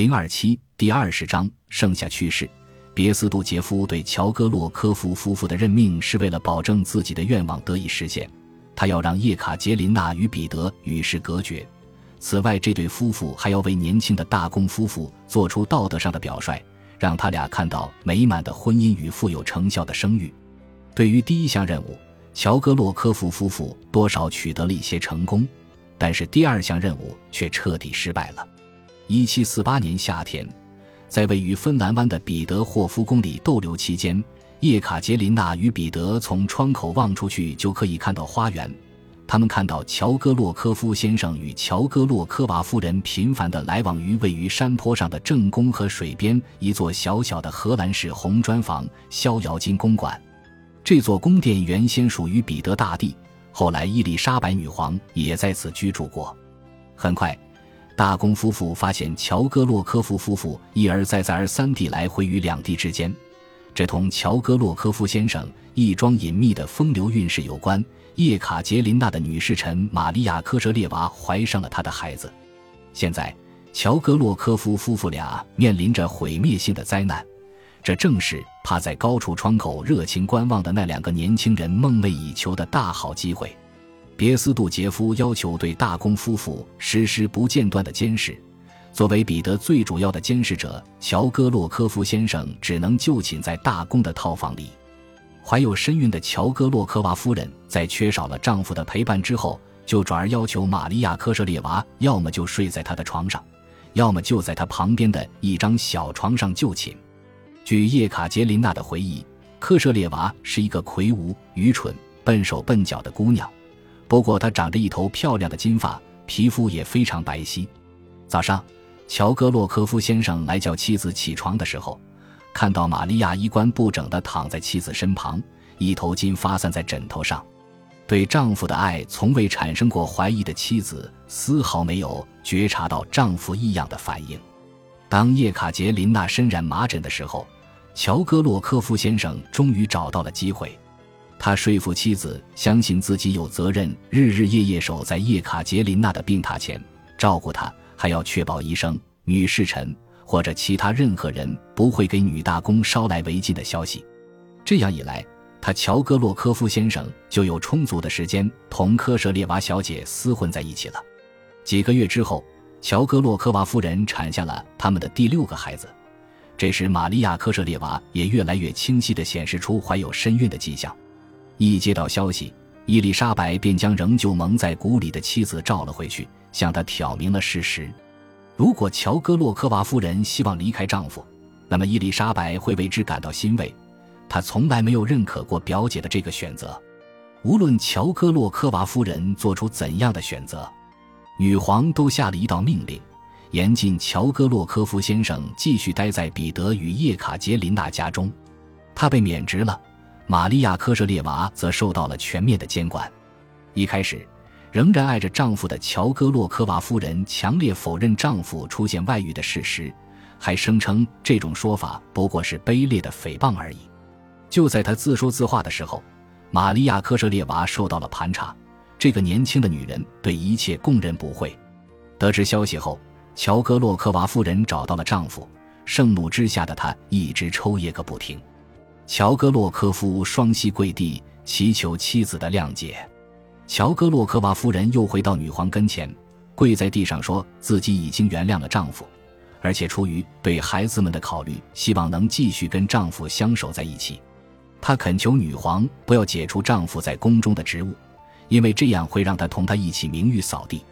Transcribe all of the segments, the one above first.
零二七第二十章剩下去世。别斯杜杰夫对乔戈洛科夫夫妇的任命是为了保证自己的愿望得以实现，他要让叶卡捷琳娜与彼得与世隔绝。此外，这对夫妇还要为年轻的大公夫妇做出道德上的表率，让他俩看到美满的婚姻与富有成效的生育。对于第一项任务，乔戈洛科夫夫妇多少取得了一些成功，但是第二项任务却彻底失败了。一七四八年夏天。在位于芬兰湾的彼得霍夫宫里逗留期间，叶卡捷琳娜与彼得从窗口望出去就可以看到花园。他们看到乔戈洛科夫先生与乔戈洛科娃夫人频繁地来往于位于山坡上的正宫和水边一座小小的荷兰式红砖房——逍遥津公馆。这座宫殿原先属于彼得大帝，后来伊丽莎白女皇也在此居住过。很快。大公夫妇发现乔戈洛科夫夫妇一而再、再而三地来回于两地之间，这同乔戈洛科夫先生一桩隐秘的风流韵事有关。叶卡捷琳娜的女侍臣玛利亚科舍列娃怀上了他的孩子。现在，乔戈洛科夫夫妇俩面临着毁灭性的灾难，这正是趴在高处窗口热情观望的那两个年轻人梦寐以求的大好机会。别斯杜杰夫要求对大公夫妇实施不间断的监视。作为彼得最主要的监视者，乔戈洛科夫先生只能就寝在大公的套房里。怀有身孕的乔戈洛科娃夫人在缺少了丈夫的陪伴之后，就转而要求玛利亚科舍列娃要么就睡在她的床上，要么就在她旁边的一张小床上就寝。据叶卡捷琳娜的回忆，科舍列娃是一个魁梧、愚蠢、笨手笨脚的姑娘。不过，她长着一头漂亮的金发，皮肤也非常白皙。早上，乔戈洛科夫先生来叫妻子起床的时候，看到玛利亚衣冠不整地躺在妻子身旁，一头巾发散在枕头上。对丈夫的爱从未产生过怀疑的妻子，丝毫没有觉察到丈夫异样的反应。当叶卡捷琳娜身染麻疹的时候，乔戈洛科夫先生终于找到了机会。他说服妻子相信自己有责任日日夜夜守在叶卡捷琳娜的病榻前照顾她，还要确保医生、女侍臣或者其他任何人不会给女大公捎来违禁的消息。这样一来，他乔戈洛科夫先生就有充足的时间同科舍列娃小姐厮混在一起了。几个月之后，乔戈洛科娃夫人产下了他们的第六个孩子。这时，玛利亚科舍列娃也越来越清晰地显示出怀有身孕的迹象。一接到消息，伊丽莎白便将仍旧蒙在鼓里的妻子召了回去，向她挑明了事实。如果乔戈洛科娃夫人希望离开丈夫，那么伊丽莎白会为之感到欣慰。她从来没有认可过表姐的这个选择。无论乔戈洛科娃夫人做出怎样的选择，女皇都下了一道命令，严禁乔戈洛科夫先生继续待在彼得与叶卡捷琳娜家中。他被免职了。玛利亚科舍列娃则受到了全面的监管。一开始，仍然爱着丈夫的乔戈洛科娃夫人强烈否认丈夫出现外遇的事实，还声称这种说法不过是卑劣的诽谤而已。就在她自说自话的时候，玛利亚科舍列娃受到了盘查。这个年轻的女人对一切供认不讳。得知消息后，乔戈洛科娃夫人找到了丈夫，盛怒之下的她一直抽噎个不停。乔戈洛科夫双膝跪地，祈求妻子的谅解。乔戈洛科娃夫人又回到女皇跟前，跪在地上说自己已经原谅了丈夫，而且出于对孩子们的考虑，希望能继续跟丈夫相守在一起。她恳求女皇不要解除丈夫在宫中的职务，因为这样会让她同他一起名誉扫地。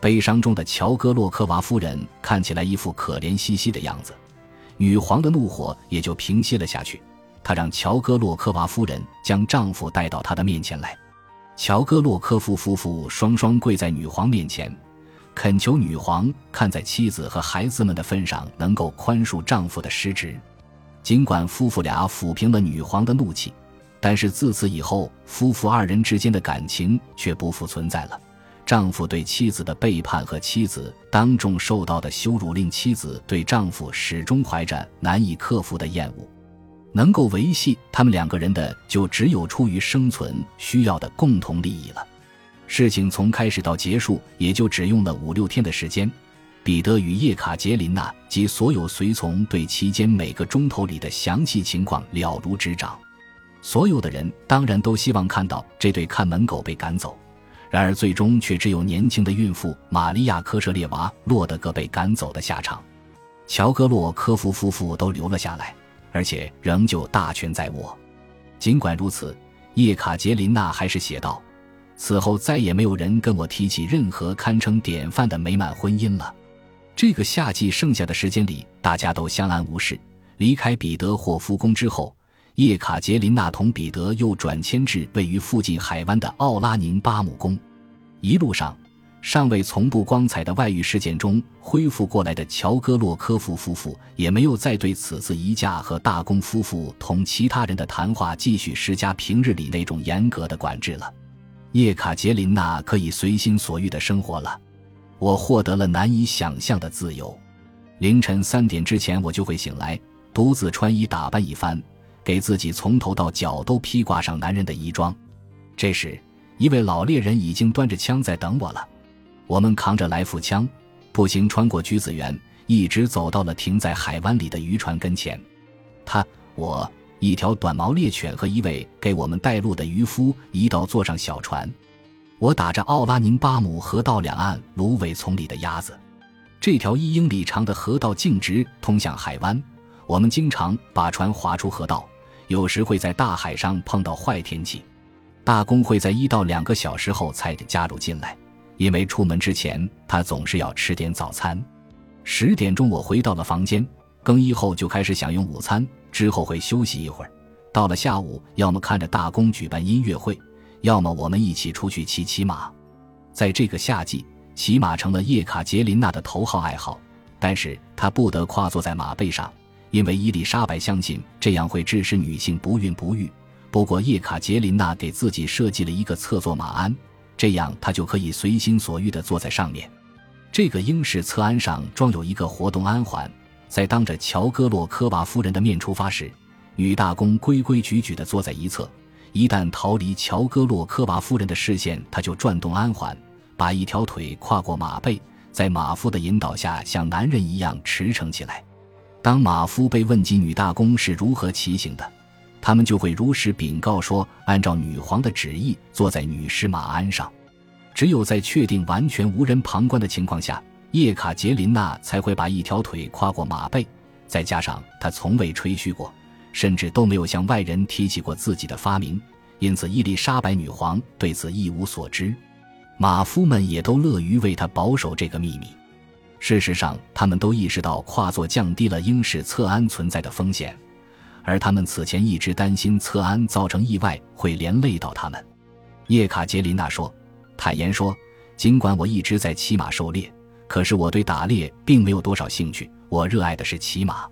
悲伤中的乔戈洛科娃夫人看起来一副可怜兮兮的样子，女皇的怒火也就平息了下去。她让乔戈洛科娃夫人将丈夫带到她的面前来。乔戈洛科夫夫妇双双跪在女皇面前，恳求女皇看在妻子和孩子们的份上，能够宽恕丈夫的失职。尽管夫妇俩抚平了女皇的怒气，但是自此以后，夫妇二人之间的感情却不复存在了。丈夫对妻子的背叛和妻子当众受到的羞辱，令妻子对丈夫始终怀着难以克服的厌恶。能够维系他们两个人的，就只有出于生存需要的共同利益了。事情从开始到结束，也就只用了五六天的时间。彼得与叶卡捷琳娜及所有随从对期间每个钟头里的详细情况了如指掌。所有的人当然都希望看到这对看门狗被赶走，然而最终却只有年轻的孕妇玛利亚·科舍列娃·洛德格被赶走的下场。乔戈洛科夫夫妇都留了下来，而且仍旧大权在握。尽管如此，叶卡捷琳娜还是写道：“此后再也没有人跟我提起任何堪称典范的美满婚姻了。”这个夏季剩下的时间里，大家都相安无事。离开彼得霍夫宫之后，叶卡捷琳娜同彼得又转迁至位于附近海湾的奥拉宁巴姆宫。一路上，尚未从不光彩的外遇事件中恢复过来的乔戈洛科夫夫妇，也没有再对此次移驾和大公夫妇同其他人的谈话继续施加平日里那种严格的管制了。叶卡捷琳娜可以随心所欲的生活了。我获得了难以想象的自由。凌晨三点之前，我就会醒来，独自穿衣打扮一番，给自己从头到脚都披挂上男人的衣装。这时，一位老猎人已经端着枪在等我了。我们扛着来福枪，步行穿过橘子园，一直走到了停在海湾里的渔船跟前。他、我、一条短毛猎犬和一位给我们带路的渔夫一道坐上小船。我打着奥拉宁巴姆河道两岸芦苇丛里的鸭子，这条一英里长的河道径直通向海湾。我们经常把船划出河道，有时会在大海上碰到坏天气。大公会在一到两个小时后才加入进来，因为出门之前他总是要吃点早餐。十点钟我回到了房间，更衣后就开始享用午餐，之后会休息一会儿。到了下午，要么看着大公举办音乐会。要么我们一起出去骑骑马，在这个夏季，骑马成了叶卡捷琳娜的头号爱好。但是她不得跨坐在马背上，因为伊丽莎白相信这样会致使女性不孕不育。不过叶卡捷琳娜给自己设计了一个侧坐马鞍，这样她就可以随心所欲地坐在上面。这个英式侧鞍上装有一个活动鞍环，在当着乔戈洛科娃夫人的面出发时，女大公规规矩矩地坐在一侧。一旦逃离乔戈洛科娃夫人的视线，他就转动鞍环，把一条腿跨过马背，在马夫的引导下像男人一样驰骋起来。当马夫被问及女大公是如何骑行的，他们就会如实禀告说：按照女皇的旨意，坐在女尸马鞍上。只有在确定完全无人旁观的情况下，叶卡捷琳娜才会把一条腿跨过马背。再加上她从未吹嘘过。甚至都没有向外人提起过自己的发明，因此伊丽莎白女皇对此一无所知。马夫们也都乐于为她保守这个秘密。事实上，他们都意识到跨坐降低了英式侧鞍存在的风险，而他们此前一直担心侧安造成意外会连累到他们。叶卡捷琳娜说：“坦言说，尽管我一直在骑马狩猎，可是我对打猎并没有多少兴趣。我热爱的是骑马。”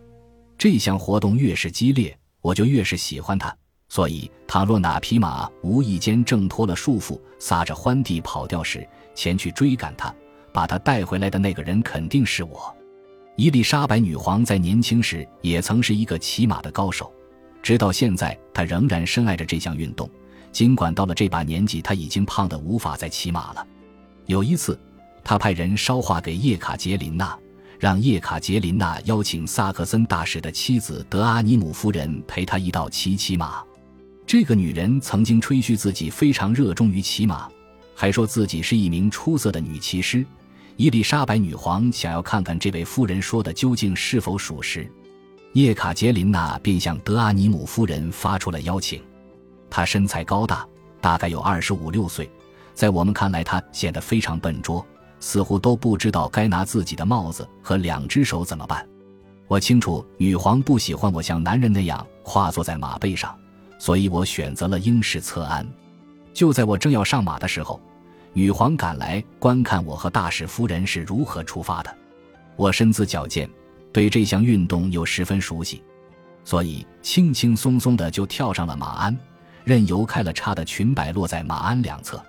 这项活动越是激烈，我就越是喜欢它。所以，倘若哪匹马无意间挣脱了束缚，撒着欢地跑掉时，前去追赶它，把它带回来的那个人肯定是我。伊丽莎白女皇在年轻时也曾是一个骑马的高手，直到现在，她仍然深爱着这项运动。尽管到了这把年纪，她已经胖得无法再骑马了。有一次，他派人捎话给叶卡捷琳娜。让叶卡捷琳娜邀请萨克森大使的妻子德阿尼姆夫人陪他一道骑骑马。这个女人曾经吹嘘自己非常热衷于骑马，还说自己是一名出色的女骑师。伊丽莎白女皇想要看看这位夫人说的究竟是否属实，叶卡捷琳娜便向德阿尼姆夫人发出了邀请。她身材高大，大概有二十五六岁，在我们看来，她显得非常笨拙。似乎都不知道该拿自己的帽子和两只手怎么办。我清楚女皇不喜欢我像男人那样跨坐在马背上，所以我选择了英式侧鞍。就在我正要上马的时候，女皇赶来观看我和大使夫人是如何出发的。我身姿矫健，对这项运动又十分熟悉，所以轻轻松松的就跳上了马鞍，任由开了叉的裙摆落在马鞍两侧。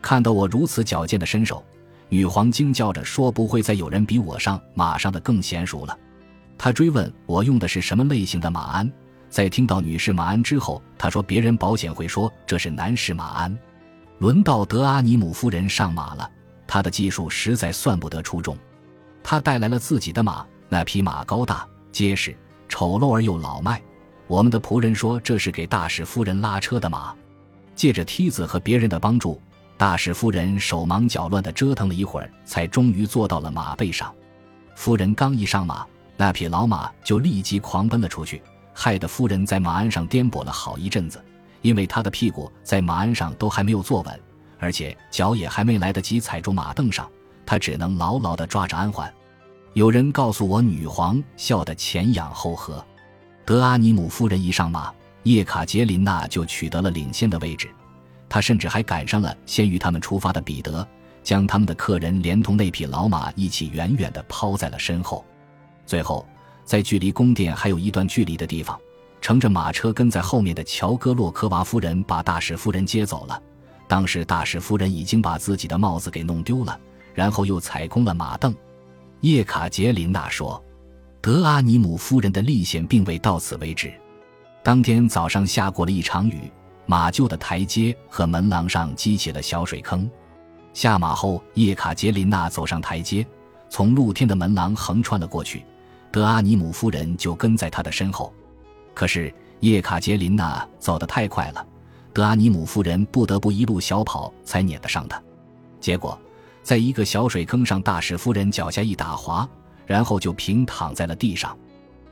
看到我如此矫健的身手。女皇惊叫着说：“不会再有人比我上马上的更娴熟了。”她追问我用的是什么类型的马鞍。在听到女士马鞍之后，她说：“别人保险会说这是男士马鞍。”轮到德阿尼姆夫人上马了，她的技术实在算不得出众。他带来了自己的马，那匹马高大结实、丑陋而又老迈。我们的仆人说这是给大使夫人拉车的马。借着梯子和别人的帮助，大使夫人手忙脚乱地折腾了一会儿，才终于坐到了马背上。夫人刚一上马，那匹老马就立即狂奔了出去，害得夫人在马鞍上颠簸了好一阵子。因为他的屁股在马鞍上都还没有坐稳，而且脚也还没来得及踩住马凳上，他只能牢牢地抓着鞍环。有人告诉我，女皇笑得前仰后合。德阿尼姆夫人一上马，叶卡捷琳娜就取得了领先的位置。她甚至还赶上了先于他们出发的彼得，将他们的客人连同那匹老马一起远远地抛在了身后。最后，在距离宫殿还有一段距离的地方。乘着马车跟在后面的乔戈洛科娃夫人把大使夫人接走了。当时大使夫人已经把自己的帽子给弄丢了，然后又踩空了马凳。叶卡捷琳娜说：“德阿尼姆夫人的历险并未到此为止。当天早上下过了一场雨，马厩的台阶和门廊上积起了小水坑。下马后，叶卡捷琳娜走上台阶，从露天的门廊横穿了过去。德阿尼姆夫人就跟在她的身后。”可是叶卡捷琳娜走得太快了，德阿尼姆夫人不得不一路小跑才撵得上她。结果，在一个小水坑上，大使夫人脚下一打滑，然后就平躺在了地上。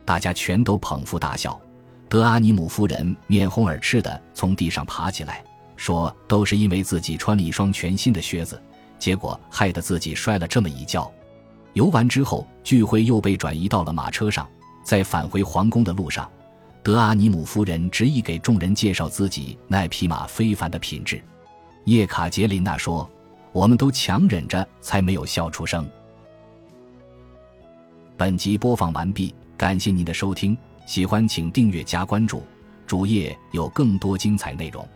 大家全都捧腹大笑。德阿尼姆夫人面红耳赤地从地上爬起来，说：“都是因为自己穿了一双全新的靴子，结果害得自己摔了这么一跤。”游完之后，聚会又被转移到了马车上，在返回皇宫的路上。德阿尼姆夫人执意给众人介绍自己那匹马非凡的品质。叶卡捷琳娜说：“我们都强忍着，才没有笑出声。”本集播放完毕，感谢您的收听，喜欢请订阅加关注，主页有更多精彩内容。